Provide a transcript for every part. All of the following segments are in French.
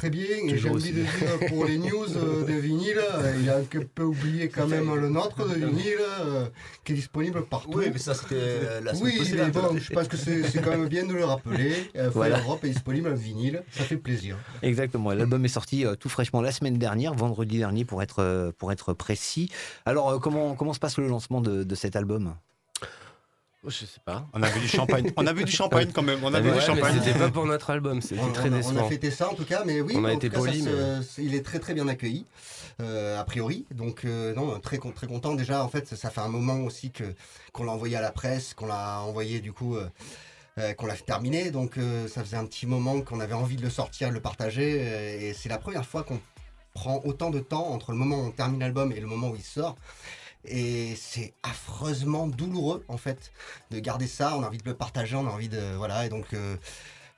Très bien, et j'ai envie de dire pour les news euh, de vinyle, euh, il a un peu oublié quand même le nôtre de vinyle, euh, qui est disponible partout. Oui, mais ça c'était la semaine Oui, mais bon, je pense que c'est c'est quand même bien de le rappeler. Euh, Voilà. Europe est disponible en vinyle, ça fait plaisir. Exactement. L'album est sorti euh, tout fraîchement la semaine dernière, vendredi dernier pour être, euh, pour être précis. Alors, euh, comment, comment se passe le lancement de, de cet album? Je sais pas. On a vu du champagne. On a vu du champagne quand même. On a vu Ouais, du mais champagne. c'était pas pour notre album, c'était On, très on a, on a fêté ça en tout cas, mais oui, On a été ça c'est- il est très très bien accueilli, euh, a priori. Donc euh, non, très très content déjà. En fait, ça, ça fait un moment aussi que qu'on l'a envoyé à la presse, qu'on l'a envoyé du coup. euh, euh, qu'on l'a fait terminer, donc euh, ça faisait un petit moment qu'on avait envie de le sortir, de le partager, euh, et c'est la première fois qu'on prend autant de temps entre le moment où on termine l'album et le moment où il sort. Et c'est affreusement douloureux en fait de garder ça. On a envie de le partager, on a envie de voilà. Et donc euh,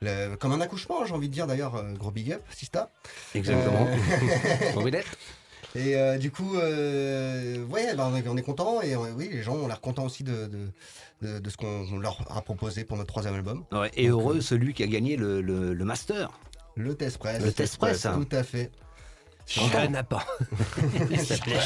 le- comme un accouchement, j'ai envie de dire d'ailleurs, euh, gros big up, Sista. Exactement. Euh, Bon, Vedette et euh, du coup, euh, ouais, ben, on est, on content et euh, oui, les gens ont l'air contents aussi de, de, de- de ce qu'on leur a proposé pour notre troisième album. Ouais, Et Donc, heureux celui qui a gagné le, le- le master. Le test press. Le test press, hein. Tout à fait. Pas. Il s'appelait.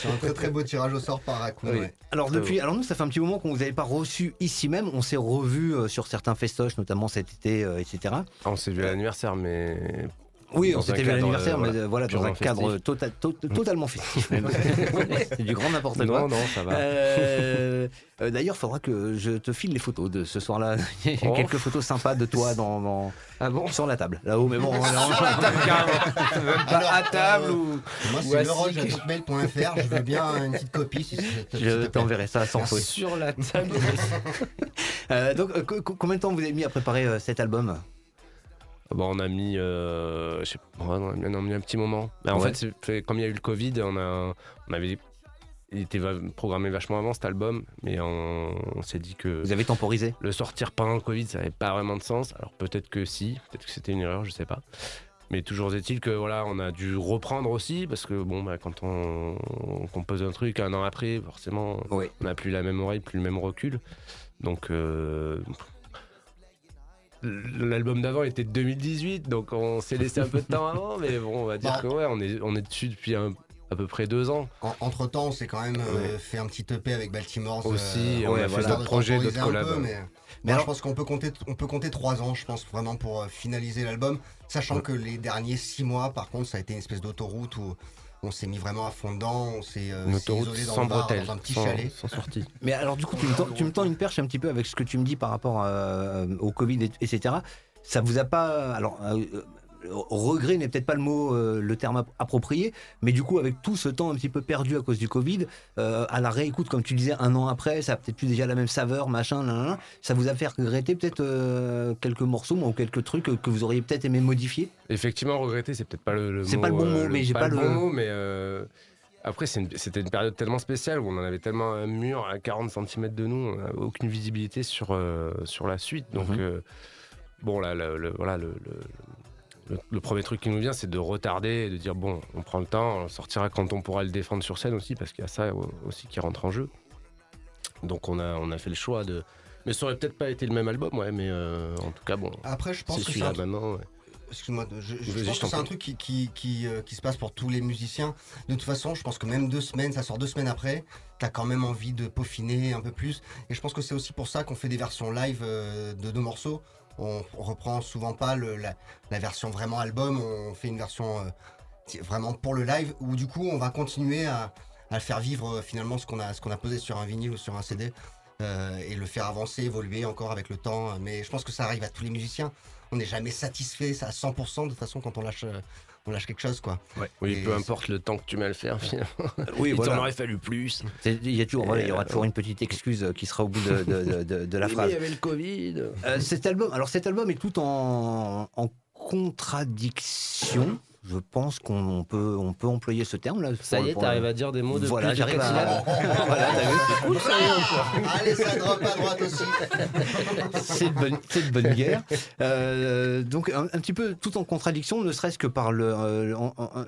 C'est un très très beau tirage au sort par Raccoon. Oui. ouais. Alors depuis, alors nous, ça fait un petit moment qu'on vous avait pas reçu ici même. On s'est revus euh, sur certains festoches, notamment cet été, euh, etc. Ah, On s'est vu à l'anniversaire, mais. Oui, cadre, l'anniversaire, euh, mais voilà, euh, voilà, dans un cadre tota- to- totalement festif. C'est du grand n'importe quoi. Non, non, ça va. Euh, euh, D'ailleurs, il faudra que je te file les photos de ce soir-là. Il y a Oh. quelques photos sympas de toi dans, dans- Ah bon? sur la table, là-haut. Mais bon, Même pas à table ou. Moi, c'est assis. leroge.hotmail.fr. Je veux bien une petite copie si, je t'enverrai ça sans faute. Sur la table. Euh, donc, euh, co- co- combien de temps vous avez mis à préparer euh, cet album? Bon, on a mis, euh, je sais pas, on a mis- on a mis un petit moment. Mais en Ouais. fait, comme il y a eu le Covid, on, a, on avait, il était programmé vachement avant cet album, mais on, on s'est dit que Vous avez temporisé? le sortir pendant le Covid, ça n'avait pas vraiment de sens. Alors peut-être que si, peut-être que c'était une erreur, je sais pas. Mais toujours est-il que voilà, on a dû reprendre aussi parce que bon, bah, quand on, on compose un truc un an après, forcément, Oui. on n'a plus la même oreille, plus le même recul. Donc euh, l'album d'avant était de 2018, donc on s'est laissé un peu de temps avant, mais bon, on va dire Bah. que ouais, on est on est dessus depuis un- à peu près deux ans. entre temps, on s'est quand même euh, fait un petit EP avec Baltimore. Aussi, on ouais, a fait d'autres projets, d'autres collabs. Mais, Mais mais alors- je pense qu'on peut compter, on peut compter trois ans, je pense vraiment pour euh, finaliser l'album, sachant que les derniers six mois, par contre, ça a été une espèce d'autoroute où on s'est mis vraiment à fond dedans, on s'est euh, isolé dans sans le bar, bretelles, dans un petit sans, chalet. sans sortie. Mais alors, du coup, tu me, tends, tu me tends une perche un petit peu avec ce que tu me dis par rapport euh, au Covid, et- etc. Ça vous a pas. Alors, euh, euh, regret n'est peut-être pas le mot, euh, le terme ap- approprié, mais du coup, avec tout ce temps un petit peu perdu à cause du Covid, euh, à la réécoute, comme tu disais, un an après, ça a peut-être plus déjà la même saveur, machin, ça vous a fait regretter peut-être euh, quelques morceaux ou quelques trucs que, vous auriez peut-être aimé modifier? Effectivement, regretter, c'est peut-être pas le, le C'est mot. pas le bon mot, mais j'ai pas le le- bon mot, mais après, c'est une- c'était une période tellement spéciale où on en avait tellement un mur à 40 cm de nous, on n'avait aucune visibilité sur, sur la suite. Donc, Mhm. bon, là, le, le- voilà, le, le- premier truc qui nous vient, c'est de retarder et de dire bon, on prend le temps, on sortira quand on pourra le défendre sur scène aussi, parce qu'il y a ça aussi qui rentre en jeu. Donc, on a, on a fait le choix de. Mais ça aurait peut-être pas été le même album, ouais, mais euh, en tout cas, bon, Après, je pense que celui-là maintenant. ouais. Excuse-moi, je, je Vas-y, pense que c'est un truc qui, qui, qui, euh, qui se passe pour tous les musiciens. De toute façon, je pense que même deux semaines, ça sort deux semaines après, t'as quand même envie de peaufiner un peu plus. Et je pense que c'est aussi pour ça qu'on fait des versions live euh, de deux morceaux. On, reprend souvent pas la, version vraiment album, on fait une version euh, vraiment pour le live, où du coup on va continuer à, faire vivre euh, finalement ce qu'on a, posé sur un vinyle ou sur un CD. euh, et le faire avancer, évoluer encore avec le temps. Mais je pense que ça arrive à tous les musiciens on n'est jamais satisfait à 100% de toute façon quand on lâche, on lâche quelque chose quoi. Oui, Et peu importe le temps que tu mets à le faire, finalement. Oui, Il voilà. t'en aurait fallu plus. Il y, a toujours, voilà, il y aura Euh, toujours une petite excuse qui sera au bout de, de- de- de la Oui, mais phrase. Il y avait le Covid. Euh, cet album, alors cet album est tout en, en contradiction. Je pense qu'on peut, on peut employer ce terme là. Ça y est, t'arrives à dire des mots de Voilà, plus de j'arrive quatre à. syllabes. voilà, t'as vu, Allez, ça drop à droite aussi. c'est de bonne, c'est de bonne guerre. Euh, donc un, un petit peu tout en contradiction, ne serait-ce que par le, euh, en- en-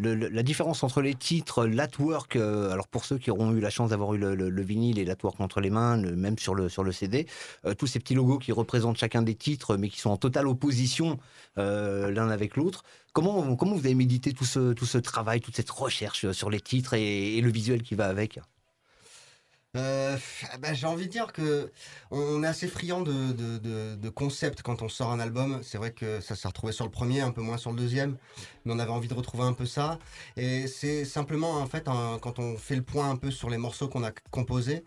la différence entre les titres, l'artwork, euh, alors pour ceux qui auront eu la chance d'avoir eu le, le- le vinyle et l'artwork entre les mains, même sur le, CD, euh, tous ces petits logos qui représentent chacun des titres, mais qui sont en totale opposition euh, l'un avec l'autre. Comment, vous avez médité tout ce, travail, toute cette recherche sur les titres et le visuel qui va avec? Euh, bah, j'ai envie de dire que on est assez friand de, concepts quand on sort un album. C'est vrai que ça s'est retrouvé sur le premier, un peu moins sur le deuxième, mais on avait envie de retrouver un peu ça. Et c'est simplement en fait quand on fait le point un peu sur les morceaux qu'on a composés,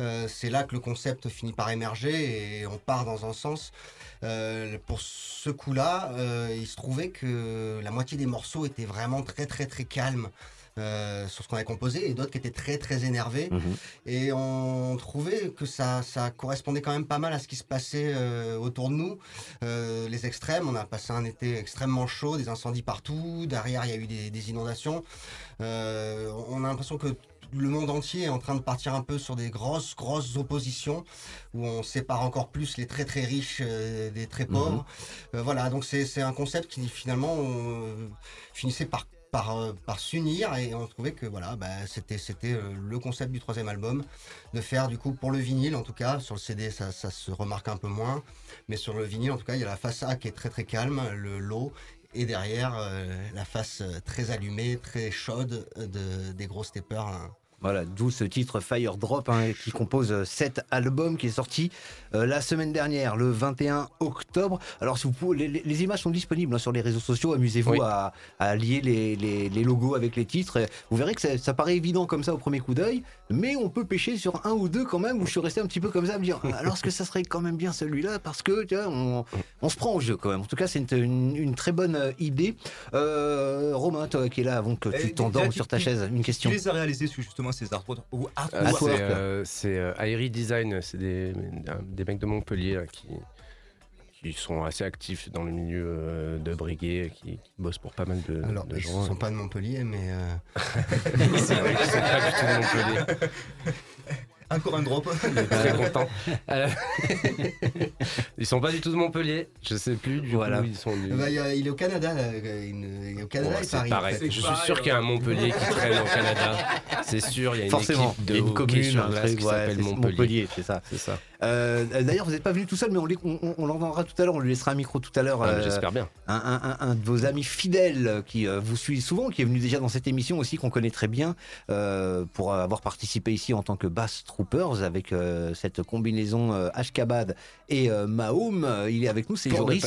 euh, c'est là que le concept finit par émerger et on part dans un sens. Euh, pour ce coup-là, il se trouvait que la moitié des morceaux étaient vraiment très très très calmes. Euh, sur ce qu'on avait composé et d'autres qui étaient très très énervés et on trouvait que ça, ça correspondait quand même pas mal à ce qui se passait euh, autour de nous. Euh, les extrêmes, on a passé un été extrêmement chaud, des incendies partout, derrière il y a eu des, des inondations. On a l'impression que le monde entier est en train de partir un peu sur des grosses, grosses oppositions où on sépare encore plus les très très riches euh, des très pauvres. Euh, voilà, donc c'est un concept qui finalement euh, finissait par par, euh, par s'unir et on trouvait que voilà bah, c'était c'était euh, le concept du troisième album. De faire du coup pour le vinyle en tout cas. Sur le CD ça, se remarque un peu moins. Mais sur le vinyle en tout cas il y a la face A qui est très très calme le low et derrière euh, la face très allumée très chaude de, des gros steppers hein. Voilà, d'où ce titre Fire Drop hein, qui compose euh, cet album qui est sorti euh, la semaine dernière, le 21 octobre. Alors, si vous pouvez, les, les images sont disponibles hein, sur les réseaux sociaux. Amusez-vous Oui. à, à lier les, les- les logos avec les titres. Vous verrez que ça, ça paraît évident comme ça au premier coup d'œil, mais on peut pêcher sur un ou deux quand même. Où je suis resté un petit peu comme ça à me dire, alors est-ce que ça serait quand même bien celui-là? Parce que tu vois, on, on se prend au jeu quand même. En tout cas, c'est une, une- une très bonne euh, idée. Euh, Romain, toi qui est là avant que tu Eh, t'endormes sur ta chaise, une question. les a réalisés sur justement ces artworks ou artworks Artwork. c'est euh, c'est, euh, Airy Design, c'est des, des mecs de Montpellier là, qui, qui sont assez actifs dans le milieu euh, de briguet, qui, qui bossent pour pas mal de, alors de ils gens. sont pas de Montpellier mais euh, c'est vrai qu'ils sont pas du tout de Montpellier. Encore un drop. Très content. Euh, ils sont pas du tout de Montpellier. Je sais plus du Voilà. coup où ils sont. Du... bah, il, il est au Canada là, une- il est au Canada Bon, et c'est Paris pareil. en fait. Je suis sûr qu'il y a un Montpellier qui traîne au Canada. C'est sûr, il y a une Forcément, équipe il de y a une hockey commune, sur un qui ouais, s'appelle Montpellier. c'est ça. C'est ça. Euh, D'ailleurs, vous n'êtes pas venu tout seul, mais on, l'é- on, on- on l'entendra tout à l'heure, on lui laissera un micro tout à l'heure. Ah, euh, J'espère bien. un, un- un- un de vos amis fidèles qui euh, vous suit souvent, qui est venu déjà dans cette émission aussi, qu'on connaît très bien, euh, pour avoir participé ici en tant que Bass Troopers avec euh, cette combinaison euh, Ashkabad et euh, Mahoum. Il est avec nous, c'est Joris.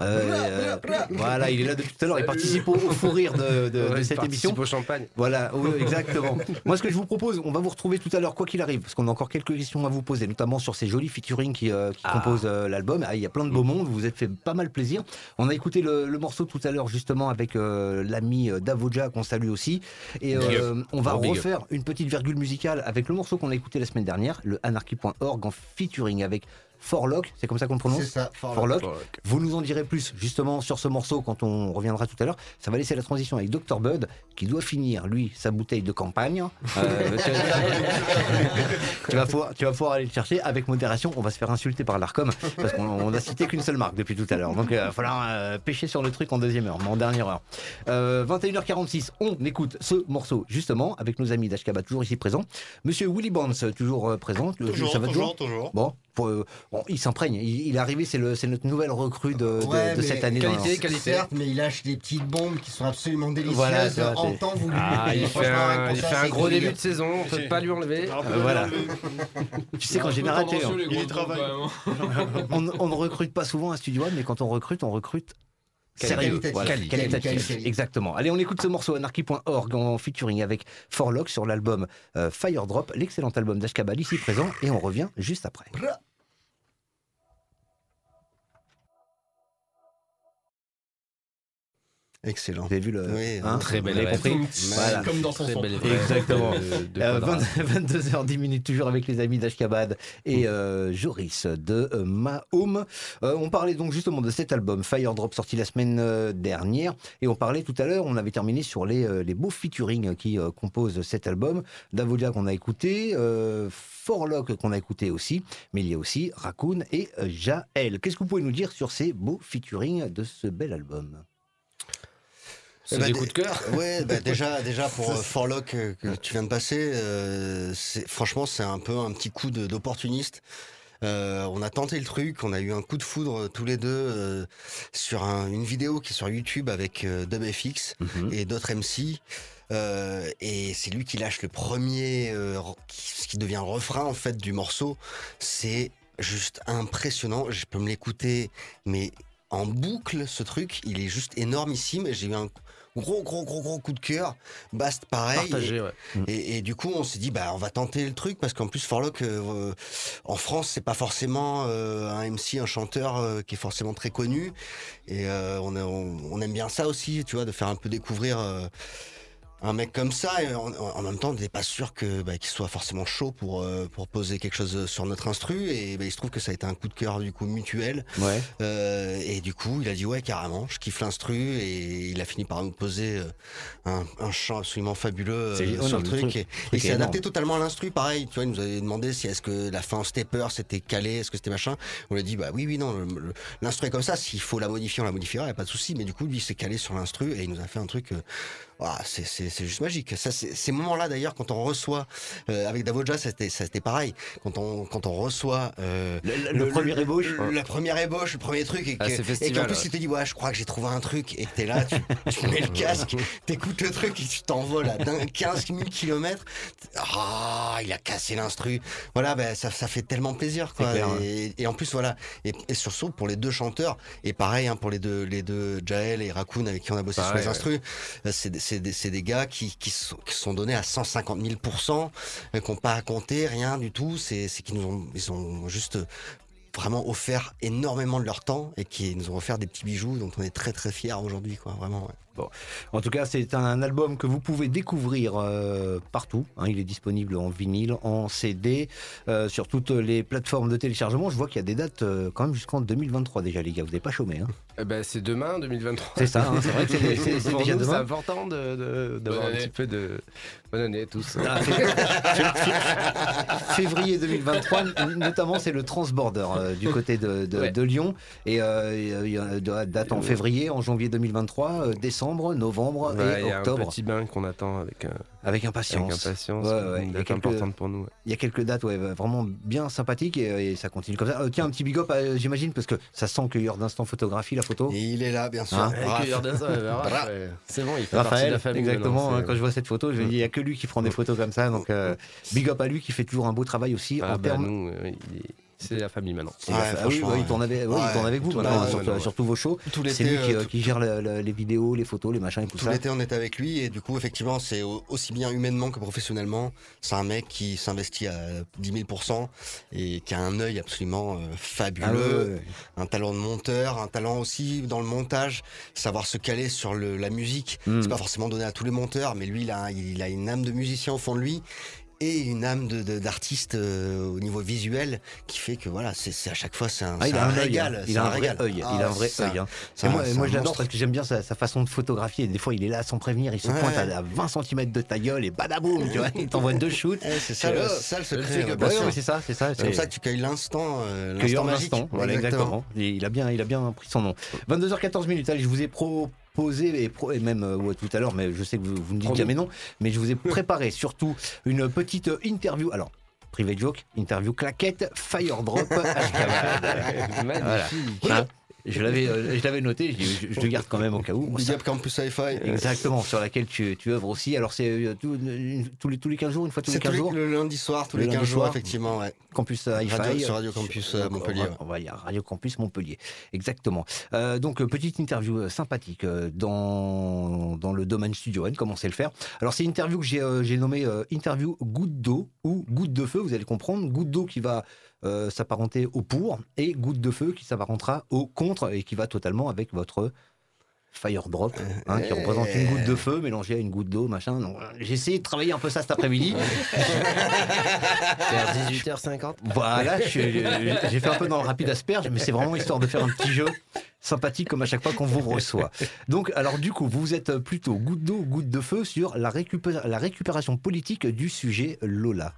Euh, voilà, il est là depuis tout à l'heure, il participe au, au fou rire de, de- de Ouais, cette participe émission. au champagne. Voilà, oui, exactement. Moi, ce que je vous propose, on va vous retrouver tout à l'heure, quoi qu'il arrive, parce qu'on a encore quelques questions à vous poser, notamment sur ces jolis featuring qui, euh, qui Ah. composent euh, l'album. Ah, il y a plein de beaux mondes, vous vous êtes fait pas mal plaisir. On a écouté le, le morceau tout à l'heure, justement, avec euh, l'ami Davoja, qu'on salue aussi. Et on va refaire une petite virgule musicale avec le morceau qu'on a écouté la semaine dernière, le anarchy.org, en featuring avec Forlock, c'est comme ça qu'on le prononce c'est ça Forlock. Vous nous en direz plus justement sur ce morceau quand on reviendra tout à l'heure. Ça va laisser la transition avec Dr Bud qui doit finir lui sa bouteille de campagne. Euh, tu, vas pouvoir, tu vas pouvoir aller le chercher avec modération. On va se faire insulter par l'Arcom parce qu'on on a cité qu'une seule marque depuis tout à l'heure. Donc il va falloir euh, pêcher sur le truc en deuxième heure, mais en dernière heure. Euh, 21h46, on écoute ce morceau justement avec nos amis d'Ashkaba toujours ici présents. Monsieur Willy Bonds toujours euh, présent. Toujours, Ça va toujours, toujours. Bon, pour, euh, bon, il s'imprègne. Il, il est arrivé, c'est notre nouvelle recrue de, de- Ouais, de mais cette année. dans- qualité, qualité. Certes, mais il lâche des petites bombes qui sont absolument délicieuses Voilà, ça, en temps voulu. Ah, il fait un, pour il ça, fait un c'est gros début de saison, on peut J'ai- pas lui enlever. Ah, Euh, voilà. Tu sais qu'en général, sais, on, Il travaille. on- on ne recrute pas souvent un studio One, mais quand on recrute, on recrute sérieux. Qualitatif. Voilà, Quali- qualitatif. quali- quali- Exactement. Allez, on écoute ce morceau anarchy.org en featuring avec Forlock sur l'album euh, Fire Drop, l'excellent album d'Ashkabal ici présent, et on revient juste après. Excellent. Vous avez vu le. Oui, hein, Très vous belle compris Voilà. Comme dans son Très belle Exactement. de- de Euh, Quadra. 22h10 minutes toujours avec les amis d'Ashkabad et euh, Joris de euh, Mahom. Euh, on parlait donc justement de cet album Fire Drop sorti la semaine euh, dernière et on parlait tout à l'heure, on avait terminé sur les, euh, les beaux featuring qui euh, composent cet album. Davodia qu'on a écouté, euh, Forlock qu'on a écouté aussi, mais il y a aussi Raccoon et euh, Jaël. Qu'est-ce que vous pouvez nous dire sur ces beaux featuring de ce bel album? C'est bah, des coups de cœur. Ouais, bah, déjà, déjà pour euh, Forlock euh, que tu viens de passer, euh, franchement, c'est un peu un petit coup d'opportuniste. Euh, on a tenté le truc, on a eu un coup de foudre tous les deux sur un- une vidéo qui est sur YouTube avec DubFX Mhm. et d'autres MC. Euh, et c'est lui qui lâche le premier, euh, qui, ce qui devient le refrain en fait du morceau. C'est juste impressionnant. Je peux me l'écouter, mais en boucle ce truc, il est juste énormissime. J'ai eu un gros, gros, gros, gros coup de cœur. Bast pareil. Partagé, ouais. Et, et du coup, on s'est dit, bah, on va tenter le truc parce qu'en plus, Forlock, euh, en France, c'est pas forcément euh, un MC, un chanteur euh, qui est forcément très connu. Et on, a- on, on aime bien ça aussi, tu vois, de faire un peu découvrir. Euh, un mec comme ça, et en, en même temps, on n'était pas sûr que bah, qu'il soit forcément chaud pour euh, pour poser quelque chose sur notre instru. Et bah, il se trouve que ça a été un coup de cœur du coup mutuel. Ouais. Euh, et du coup, il a dit ouais carrément, je kiffe l'instru et il a fini par nous poser euh, un, un chant absolument fabuleux euh, sur le truc. truc- Et, il est s'est adapté totalement à l'instru, pareil. Tu vois, il nous avait demandé si est-ce que la fin en stepper c'était calé, est-ce que c'était machin. On lui a dit bah oui oui non, l'instru est comme ça. S'il faut la modifier, on la modifiera, y a pas de souci. Mais du coup, lui il s'est calé sur l'instru et il nous a fait un truc. Ah, c'est juste magique. Ça, c'est- ces moments-là d'ailleurs, quand on reçoit euh, avec Davoja, c'était pareil. Quand on quand on reçoit euh, Le, le premier ébauche. le- la première ébauche, le premier truc, et Ah, qu'en plus ouais. tu te dis ouais, je crois que j'ai trouvé un truc, et t'es là, tu, tu mets le casque, t'écoutes le truc et tu t'envoles à d'un- 15 000 km. Ah, il a cassé l'instru. Voilà, ben ça, ça fait tellement plaisir, quoi. Hein. et, en plus voilà, et, et surtout pour les deux chanteurs, et pareil hein, pour les deux, les deux Jaël et Raccoon avec qui on a bossé Pareil, sur les instrus, euh, c'est c'est des, gars qui, sont, donnés à 150 000% euh, qui n'ont pas à compter, rien du tout. C'est qu'ils nous ont, ils ont juste vraiment offert énormément de leur temps et qui nous ont offert des petits bijoux dont on est très très fiers aujourd'hui, quoi. Vraiment. En tout cas, c'est un album que vous pouvez découvrir euh, partout. hein. il est disponible en vinyle, en CD, euh, sur toutes les plateformes de téléchargement. Je vois qu'il y a des dates euh, quand même jusqu'en 2023 déjà, les gars. Vous n'avez pas chômé. Hein. Eh ben, c'est demain, 2023. C'est ça, hein, c'est vrai que c'est- c'est c'est Pour déjà nous, c'est demain. important de- de- d'avoir Bonne un année. petit peu de. Bonne année à tous. Ah, fé- fé- février 2023, notamment c'est le Transborder euh, du côté de, de- Ouais. de Lyon. Et euh, il y a date en février, en janvier 2023, euh, novembre Ouais, Il et y a un octobre. petit bain qu'on attend avec, euh, Avec avec impatience. impatience. Ouais, ouais, Une il y a date quelques- importante pour nous. Il y a quelques dates ouais, vraiment bien sympathiques et, et ça continue comme ça. Euh, tiens, un petit big up, euh, j'imagine, parce que ça sent cueilleur d'instant photographie, la photo. Et il est là, bien sûr. Hein Raph. ouais. C'est bon, il fait partie de Raphaël, la famille. exactement. hein, quand je vois cette photo, je me dis, il n'y a que lui qui prend des photos comme ça. Donc, euh, big up à lui qui fait toujours un beau travail aussi Ah, en bah, termes. C'est la famille maintenant. Ouais, ah oui, ouais, il tourne avec, ouais, il Ouais, tourne avec vous tout maintenant, sur, ouais, ouais. sur tous vos shows. Tout C'est lui qui, euh, euh, qui gère le- le- les vidéos, les photos, les machins et tout, Tout ça. l'été, on était avec lui et du coup, effectivement, c'est au- aussi bien humainement que professionnellement. C'est un mec qui s'investit à 10 000 et qui a un œil absolument euh, fabuleux, Ah ouais, ouais, ouais. un talent de monteur, un talent aussi dans le montage, savoir se caler sur le, la musique. Mm. C'est pas forcément donné à tous les monteurs, mais lui, il a, il a une âme de musicien au fond de lui et une âme de- de- d'artiste euh, au niveau visuel qui fait que voilà, c'est c'est à chaque fois c'est un, Ah, il c'est a un œil, régal. hein. il a un vrai régal. œil, Ah, il a un vrai c'est un- œil. hein. moi, moi je l'adore parce que j'aime bien sa, sa façon de photographier. Des fois, il est là sans prévenir, il se Ouais. pointe à, à 20 cm de ta gueule et badaboum, tu vois, il t'envoie deux shoots. C'est ça, C'est le, ça secret. ouais, c'est ça, c'est ça. C'est comme ça que tu cueilles l'instant, euh, l'instant magique. voilà exactement. Il a bien, il a bien pris son nom. 22h14 minutes. Allez, je vous ai proposé et, pro- et même euh, ouais, tout à l'heure, mais je sais que vous, vous me dites jamais non, mais je vous ai préparé surtout une petite interview. Alors. Private joke, interview claquette, fire drop. Magnifique. Je l'avais, euh, je l'avais noté, je, le garde quand même au cas où. Big Campus Hi-Fi. Exactement, sur laquelle tu, tu œuvres aussi. Alors c'est euh, tous, les, tous les 15 jours, une fois tous les C'est tous 15 les- jours, le lundi soir, tous Le les 15 lundi jours, soir. effectivement. Ouais. Campus euh, Hi-Fi. Radio- sur Radio Campus, Montpellier, on va- y Radio Campus Montpellier. Exactement. Euh, donc, petite interview sympathique dans, dans le domaine Studio N, comment c'est le faire. Alors, c'est une interview que j'ai j'ai nommée interview goutte d'eau ou goutte de feu, vous allez comprendre. Goutte d'eau qui va euh, s'apparenter au pour et goutte de feu qui s'apparentera au contre et qui va totalement avec votre fire drop hein, qui représente une goutte de feu mélangée à une goutte d'eau machin euh, j'ai essayé de travailler un peu ça cet après-midi Vers 18h50. voilà, j'ai fait un peu dans le rapide asperge, mais c'est vraiment histoire de faire un petit jeu sympathique comme à chaque fois qu'on vous reçoit. Donc, alors du coup, vous êtes plutôt goutte d'eau, goutte de feu sur la, récupé- la récupération politique du sujet Lola.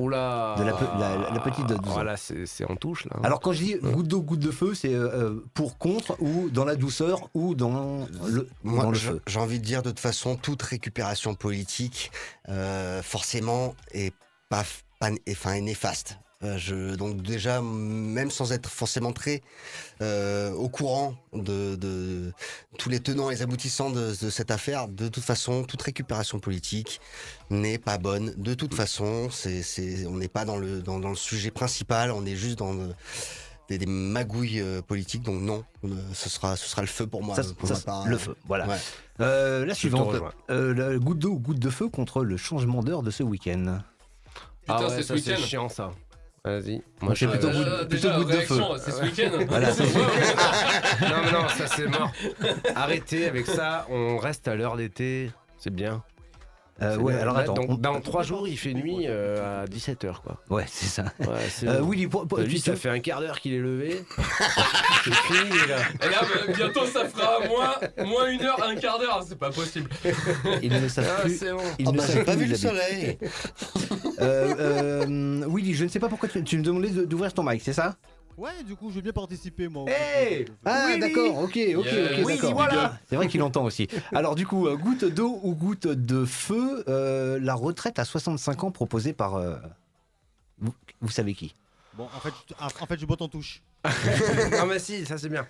Oula De la pe- la- la petite de 12 ans. Voilà, c'est c'est en touche là. Alors quand je dis goutte d'eau, goutte de feu, c'est euh, pour contre ou dans la douceur ou dans le, Moi, dans le je- feu. j'ai envie de dire de toute façon, toute récupération politique, euh, forcément, est pas, pas est- enfin, est néfaste. Euh, je, donc déjà, même sans être forcément très euh, au courant de, de tous les tenants et les aboutissants de, de cette affaire, de toute façon, toute récupération politique n'est pas bonne. De toute façon, c'est, c'est, on n'est pas dans le, dans, dans le sujet principal, on est juste dans le- des, des magouilles euh, politiques. Donc non, euh, ce sera, ce sera le feu pour moi. Ça, pour ça, ma part. le feu, voilà. Ouais. Euh, la te suivante, euh, la goutte d'eau ou goutte de feu contre le changement d'heure de ce week-end? ah ouais, c'est ça ce c'est week-end. chiant ça. Vas-y. Moi, j'ai je- plutôt euh, plutôt déjà, goutte de feu. C'est ce week-end. Voilà. Non, mais non, ça c'est mort. Arrêtez avec ça, on reste à l'heure d'été, c'est bien. Euh, ouais, alors Là, attends. Dans, on- dans trois jours, il fait nuit euh, à 17h quoi. Ouais, c'est ça. Ouais, Euh, bon. Willy, pour- pour- ça fait un quart d'heure qu'il est levé. c'est fini là. Et là, bah, bientôt, ça fera moins, moins une heure, un quart d'heure. C'est pas possible. il ne savent Ah, plus. c'est bon. il Ah ne bah, savent pas vu le soleil. Euh, euh, Willy, je ne sais pas pourquoi tu, tu me demandais de- d'ouvrir ton mic, c'est ça? Ouais, du coup, je vais bien participer, moi. Hey concours. Ah, d'accord, ok, ok, ok, Willy, d'accord. voilà. C'est vrai qu'il entend aussi. Alors, du coup, euh, goutte d'eau ou goutte de feu, euh, la retraite à 65 ans proposée par. euh, vous, vous savez qui? Bon, en fait, je, ah, en fait, je botte en touche. non mais si, ça c'est bien.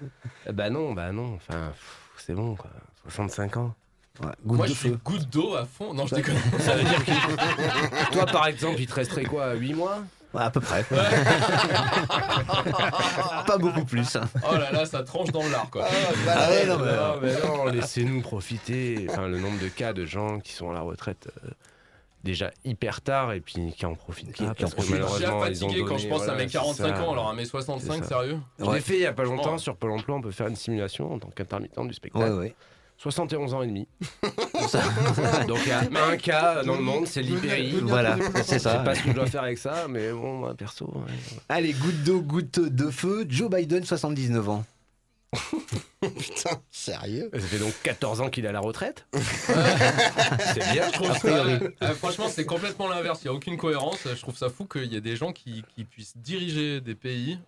Eh Bah non, bah non, enfin, c'est bon quoi. 65 ans. Ouais, Goutte Moi, de je suis feu. goutte d'eau à fond. Non, je déconne. Ça veut dire que toi par exemple, il te resterait quoi 8 mois? Ouais, à peu près. Pas beaucoup plus. hein. Oh là là, ça tranche dans l'art, quoi. Ah ouais, non, mais- Non, mais non, laissez-nous profiter. Enfin, le nombre de cas de gens qui sont à la retraite euh, déjà hyper tard et puis qui en profitent Qui- pas qui en parce que Je suis déjà malheureusement ils ont fatigué quand donné, je pense à voilà, mes c'est 45 ça. ans, alors à mes 65, C'est ça. sérieux? Je Ouais. l'ai fait il y a pas longtemps Franchement. sur Pôle emploi, on peut faire une simulation en tant qu'intermittent du Ouais, spectacle. ouais. 71 ans et demi. Ça- Donc il y a un cas dans le monde, c'est l'hypérie. Voilà, c'est Je sais ça. pas ce que je dois faire avec ça, mais bon, moi perso. ouais. Allez, goutte d'eau, goutte de feu. Joe Biden, 79 ans. Putain, sérieux? Ça fait donc 14 ans qu'il est à la retraite. c'est bien. Je trouve ça- euh, franchement, c'est complètement l'inverse. Il n'y a aucune cohérence. Je trouve ça fou qu'il y ait des gens qui, qui puissent diriger des pays,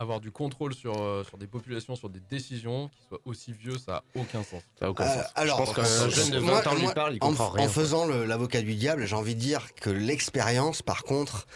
avoir du contrôle sur, euh, sur des populations, sur des décisions, qui soient aussi vieux, ça n'a aucun sens. Ça n'a aucun Euh, sens. alors, je pense qu'un jeune de 20 moi- ans lui moi, parle, il en, comprend en rien. faisant l'avocat du diable, j'ai envie de dire que l'expérience, par contre,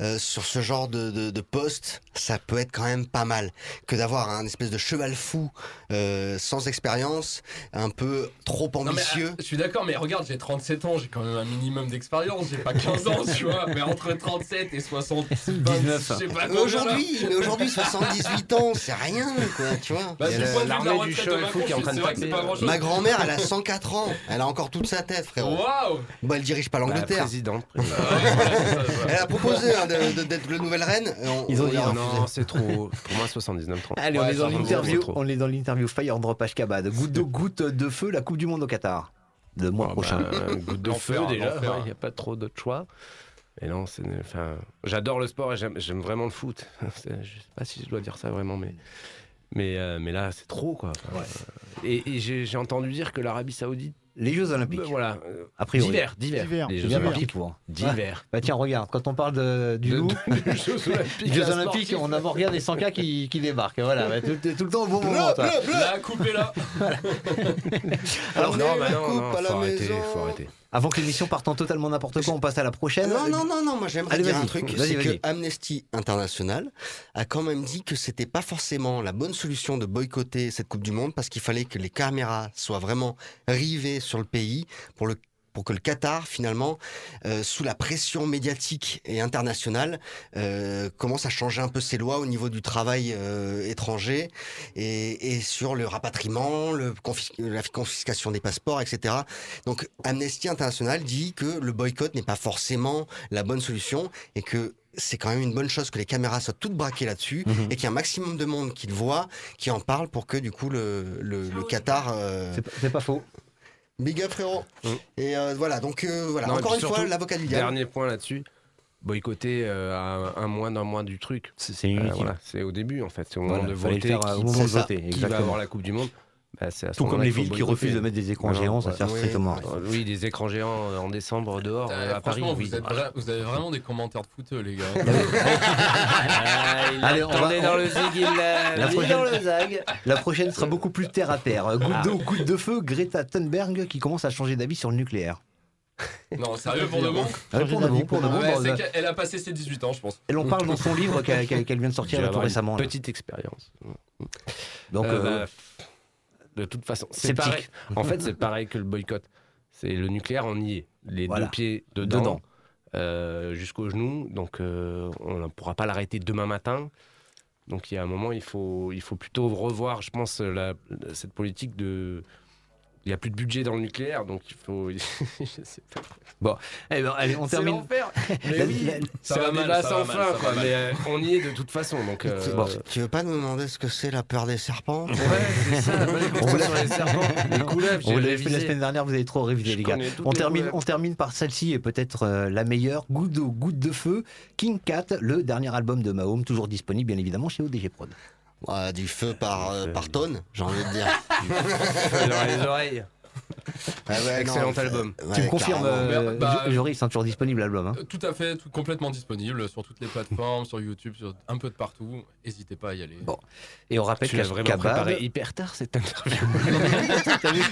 euh, sur ce genre de, de, de poste, ça peut être quand même pas mal. Que d'avoir un espèce de cheval fou euh, sans expérience, un peu trop Non, mais, ambitieux. euh, je suis d'accord, mais regarde, j'ai 37 ans, j'ai quand même un minimum d'expérience. J'ai pas 15 ans, tu vois. Mais entre 37 et 60, 19. je sais pas Mais combien, là. aujourd'hui, mais aujourd'hui, 78 ans, c'est rien, quoi, tu vois. Bah, de de l'armée du de fou qui est en train de taper. Ma grand-mère, elle a 104 ans, elle a encore toute sa tête, frérot. Waouh Bah, elle dirige pas La l'Angleterre. présidente. Elle a proposé hein, de- de- d'être la nouvelle reine. on- Ils ont on dit non. c'est trop. Pour moi, 79 30. Allez, on Ouais, est dans l'interview. On est dans l'interview Fire Drop Ashkabad. Goutte d'eau, goutte de feu, la Coupe du Monde au Qatar. Le mois Ah, prochain. bah, goutte de feu déjà, il n'y a pas trop d'autres choix. Mais non, c'est. Enfin, j'adore le sport et j'aime vraiment le foot. Je sais pas si je dois dire ça vraiment, mais. Mais, euh, mais là, c'est trop, quoi. Enfin, euh, Et, et j'ai entendu dire que l'Arabie Saoudite. Les Jeux Olympiques. euh, voilà. A priori. D'hiver, d'hiver. D'hiver. Les Jeux parti Olympiques. pour. D'hiver. Bah tiens, regarde, quand on parle de, du loup, des Jeux Olympiques. les Jeux Olympiques, on a rien des 100K qui, qui débarquent. Voilà, bah, tout, tout le temps au bon moment. toi. Là, coupez-la. Alors, non, bah non, coupe non, à la faut arrêter, maison. faut arrêter. Avant que l'émission parte en totalement n'importe quoi, on passe à la prochaine. Non, non, non, non, moi j'aimerais dire un truc, c'est que Amnesty International a quand même dit que c'était pas forcément la bonne solution de boycotter cette Coupe du Monde parce qu'il fallait que les caméras soient vraiment rivées sur le pays pour le pour que le Qatar, finalement, euh, sous la pression médiatique et internationale, euh, commence à changer un peu ses lois au niveau du travail euh, étranger et, et sur le rapatriement, le confis- la confiscation des passeports, etc. Donc Amnesty International dit que le boycott n'est pas forcément la bonne solution et que c'est quand même une bonne chose que les caméras soient toutes braquées là-dessus Mhm. et qu'il y ait un maximum de monde qui le voit, qui en parle pour que du coup le, le, le Qatar... euh, C'est pas- C'est pas faux. Big up frérot Mhm. Et euh, voilà, donc euh, voilà, Non, encore une fois, l'avocat du diable. Dernier point là-dessus. Boycotter euh, à un mois d'un mois du truc. C'est c'est Euh, inutile. voilà, c'est au début en fait, c'est au moment Voilà, de voter faire, qui, au moment c'est de voter. qui va exactement. avoir la Coupe du Monde. Bah, Tout comme les villes qui refusent de mettre des écrans Non, géants, ça ouais. sert Oui, strictement à ouais. rien. Euh, Oui, des écrans géants euh, en décembre dehors Euh, euh, à Paris. oui. vous, êtes vra- vous avez vraiment des commentaires de fouteux, les gars. Ah, il Allez, on va- dans on- le zig, il l'a La mis prochaine- dans le zag. La prochaine sera beaucoup plus terre à terre. Goutte Ah. d'eau, goutte de feu, Greta Thunberg qui commence à changer d'avis sur le nucléaire. non, sérieux, pour de bon Ah, pour de bon, pour de bon, Ouais, dans- c'est qu'elle a passé ses 18 ans, je pense. Elle en parle dans son livre qu'elle vient de sortir tout récemment. Petite expérience. Donc, Euh, euh, bah, de toute façon, c'est pareil. En fait, c'est pareil que le boycott. C'est le nucléaire, on y est. Les Voilà. deux pieds dedans, Dedans. euh, jusqu'aux genoux. Donc, euh, on ne pourra pas l'arrêter demain matin. Donc, il y a un moment, il faut, il faut plutôt revoir, je pense, la- cette politique de. Il n'y a plus de budget dans le nucléaire, donc il faut. je sais pas. eh ben, allez, on termine. l'enfer. Mais La- oui, la- Ça c'est va un mal, sans fin, quoi. Mais euh, on y est de toute façon. Donc, euh, Bon. Tu veux pas nous demander ce que c'est la peur des serpents Ouais, c'est ça. question sur les serpents, les couleuvres. On l'avait fait la semaine dernière, vous avez trop révisé, les gars. On les termine, couleuvres. on termine par celle-ci et peut-être euh, la meilleure. Goutte d'eau, goutte de feu. King Cat, le dernier album de Mahome, toujours disponible bien évidemment chez ODG Prod. Ouais, Du feu par, euh, Euh, par tonne, j'ai envie de dire. dans les oreilles. Ah ouais, Excellent non, album. ouais, tu me confirmes, euh, Bah, Jo- Joris, c'est toujours disponible l'album. hein? Tout à fait, tout complètement disponible sur toutes les plateformes, sur YouTube, sur un peu de partout. N'hésitez pas à y aller. Bon. Et on rappelle l'as qu'à vraiment Cabane- préparé hyper tard cette interview. T'as vu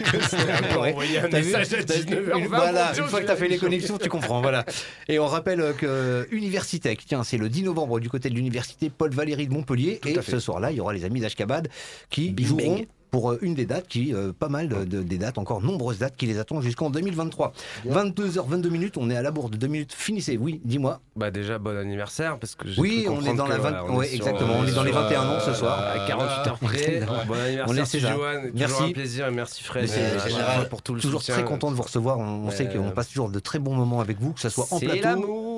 envoyé un T'as vu message à T'as vu 19h20. Voilà, une fois que tu t'as fait les connexions, tu comprends. Voilà. Et on rappelle euh, que Universitech, tiens, c'est le 10 novembre du côté de l'université Paul Valéry de Montpellier. Tout et ce soir-là, il y aura les amis d'Ashkabad qui joueront. bang. Pour euh, une des dates, qui euh, pas mal de, de- des dates, encore nombreuses dates qui les attendent jusqu'en 2023. 22h22 minutes, on est à la bourre de 2 minutes. Finissez, oui, dis-moi. Bah déjà bon anniversaire parce que j'ai Oui, on est dans la que, 20 voilà, on ouais, est sur, exactement, on est dans les sur, 21 ans ce soir. À 48 heures près. Bon anniversaire, On. Johan. Merci. Toujours un plaisir et merci Fred. Euh, pour tout le Toujours soutien. très content de vous recevoir. On, on sait Euh, qu'on passe toujours de très bons moments avec vous, que ce soit en plateau.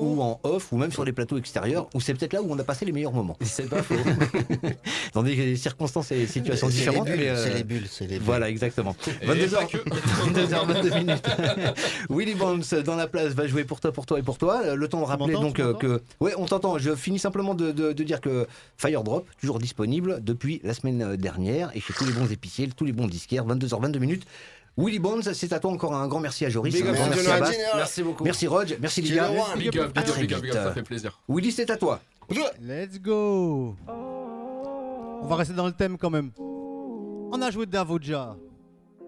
Ou en off, ou même sur les plateaux extérieurs, où c'est peut-être là où on a passé les meilleurs moments. C'est pas faux. Dans des circonstances et situations C'est les différentes. euh, c'est les bulles, c'est les bulles. Voilà, exactement. Et 22 pas heures. que. 22h22 minutes. Willy Bones dans la place va jouer pour toi, pour toi et pour toi. Le temps de rappeler donc euh, que. Ouais, on t'entend. Je finis simplement de, de- de dire que Fire Drop, toujours disponible depuis la semaine dernière et chez tous les bons épiciers, tous les bons disquaires, 22h22 minutes. Willy Bones, c'est à toi encore un grand merci à Joris. Big un grand Merci merci à Bas. Merci beaucoup. Merci Rog, merci. One. Big up, À big up, très big up, big up, ça fait plaisir. Willy, c'est à toi. Let's go On va rester dans le thème quand même. On a joué Davoja.